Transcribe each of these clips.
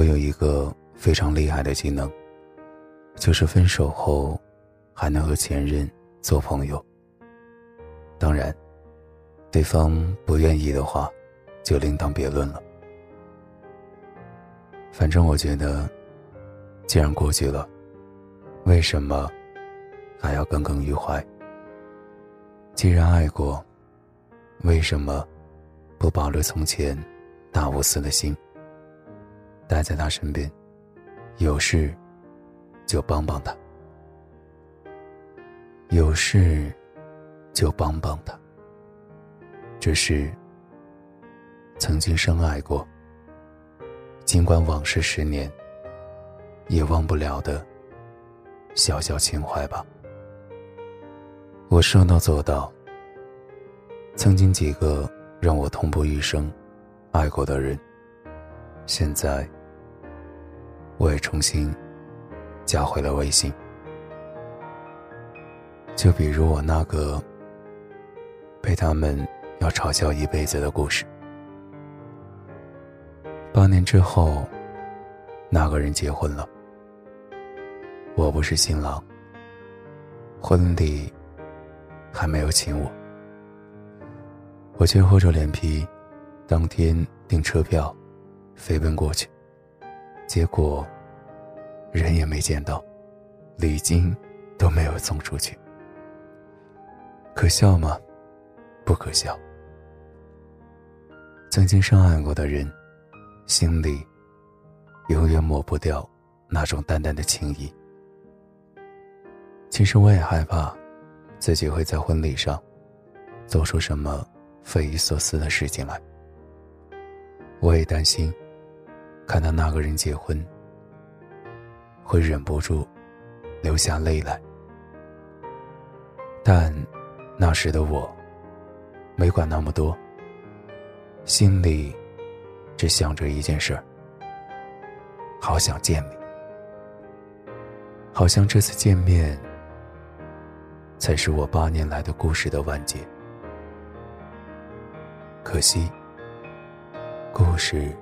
我有一个非常厉害的技能，就是分手后还能和前任做朋友。当然，对方不愿意的话，就另当别论了。反正我觉得，既然过去了，为什么还要耿耿于怀？既然爱过，为什么不保留从前大无私的心？待在他身边，有事就帮帮他，有事就帮帮他。这是曾经深爱过。尽管往事十年，也忘不了的小小情怀吧。我说到做到。曾经几个让我痛不欲生、爱过的人，现在我也重新加回了微信。就比如我那个被他们要嘲笑一辈子的故事。八年之后，那个人结婚了。我不是新郎，婚礼还没有请我，我却厚着脸皮，当天订车票，飞奔过去。结果，人也没见到，礼金都没有送出去。可笑吗？不可笑。曾经深爱过的人。心里永远抹不掉那种淡淡的情谊。其实我也害怕，自己会在婚礼上做出什么匪夷所思的事情来。我也担心，看到那个人结婚，会忍不住流下泪来。但那时的我，没管那么多，心里。只想着一件事儿，好想见你，好像这次见面才是我八年来的故事的完结。可惜，故事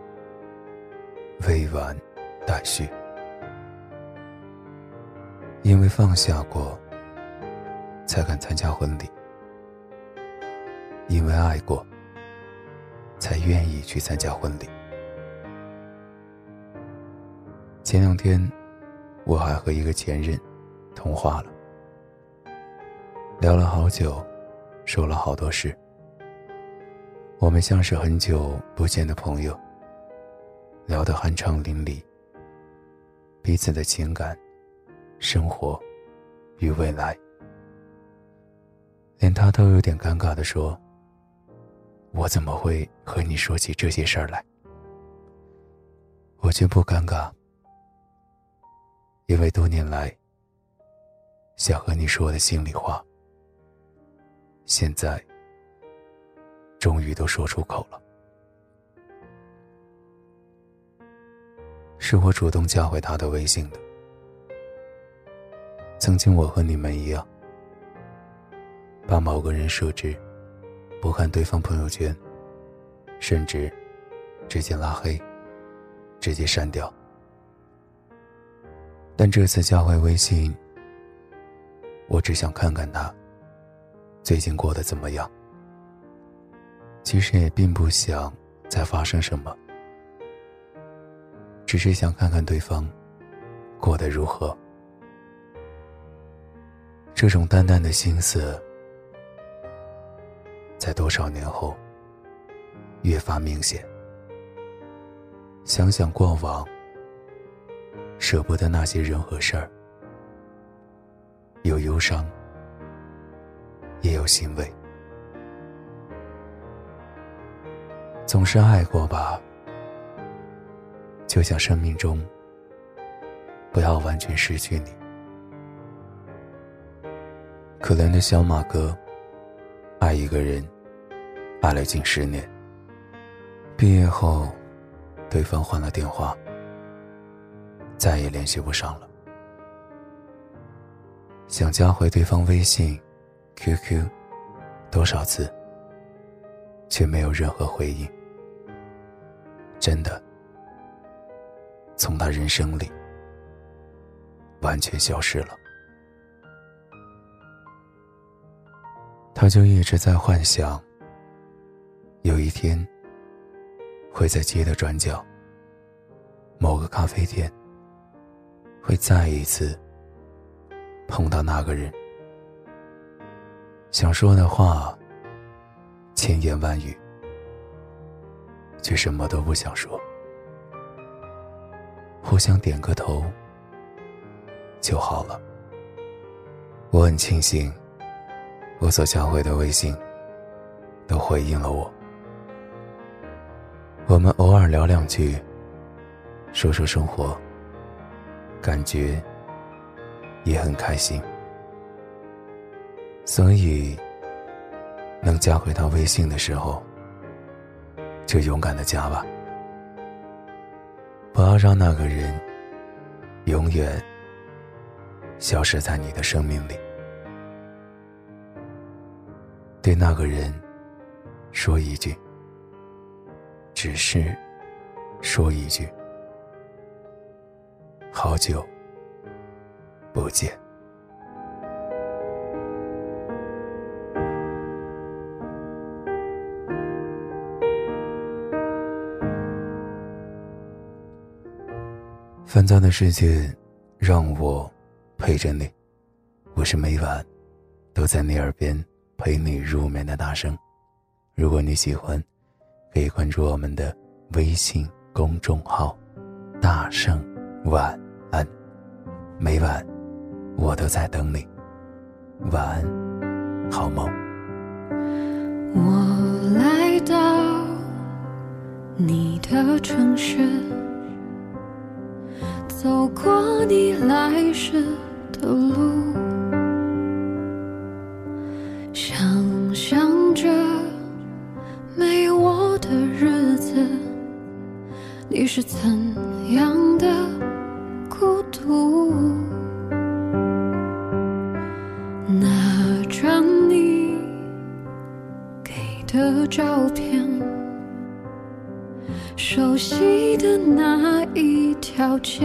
未完待续，因为放下过，才敢参加婚礼；因为爱过。才愿意去参加婚礼。前两天，我还和一个前任通话了，聊了好久，说了好多事。我们像是很久不见的朋友，聊得酣畅淋漓，彼此的情感、生活与未来，连他都有点尴尬的说。我怎么会和你说起这些事儿来？我却不尴尬，因为多年来想和你说的心里话，现在终于都说出口了。是我主动加回他的微信的。曾经我和你们一样，把某个人设置。不看对方朋友圈，甚至直接拉黑、直接删掉。但这次加回微信，我只想看看他最近过得怎么样。其实也并不想再发生什么，只是想看看对方过得如何。这种淡淡的心思。在多少年后，越发明显。想想过往，舍不得那些人和事儿，有忧伤，也有欣慰。总是爱过吧，就像生命中，不要完全失去你。可怜的小马哥。爱一个人，爱了近十年。毕业后，对方换了电话，再也联系不上了。想加回对方微信、QQ，多少次，却没有任何回应。真的，从他人生里完全消失了。他就一直在幻想，有一天会在街的转角，某个咖啡店，会再一次碰到那个人。想说的话，千言万语，却什么都不想说。互相点个头就好了。我很庆幸，我所加回的微信都回应了我。我们偶尔聊两句，说说生活，感觉也很开心。所以，能加回他微信的时候，就勇敢的加吧。不要让那个人永远消失在你的生命里。对那个人说一句，只是说一句，好久不见。烦躁的世界，让我陪着你。我是每晚都在你耳边陪你入眠的大声。如果你喜欢，可以关注我们的微信公众号“大圣晚安”。每晚我都在等你。晚安，好梦。我来到你的城市。走过你来时的路，想象着没我的日子，你是怎样的孤独？那张你给的照片。熟悉的那一条街，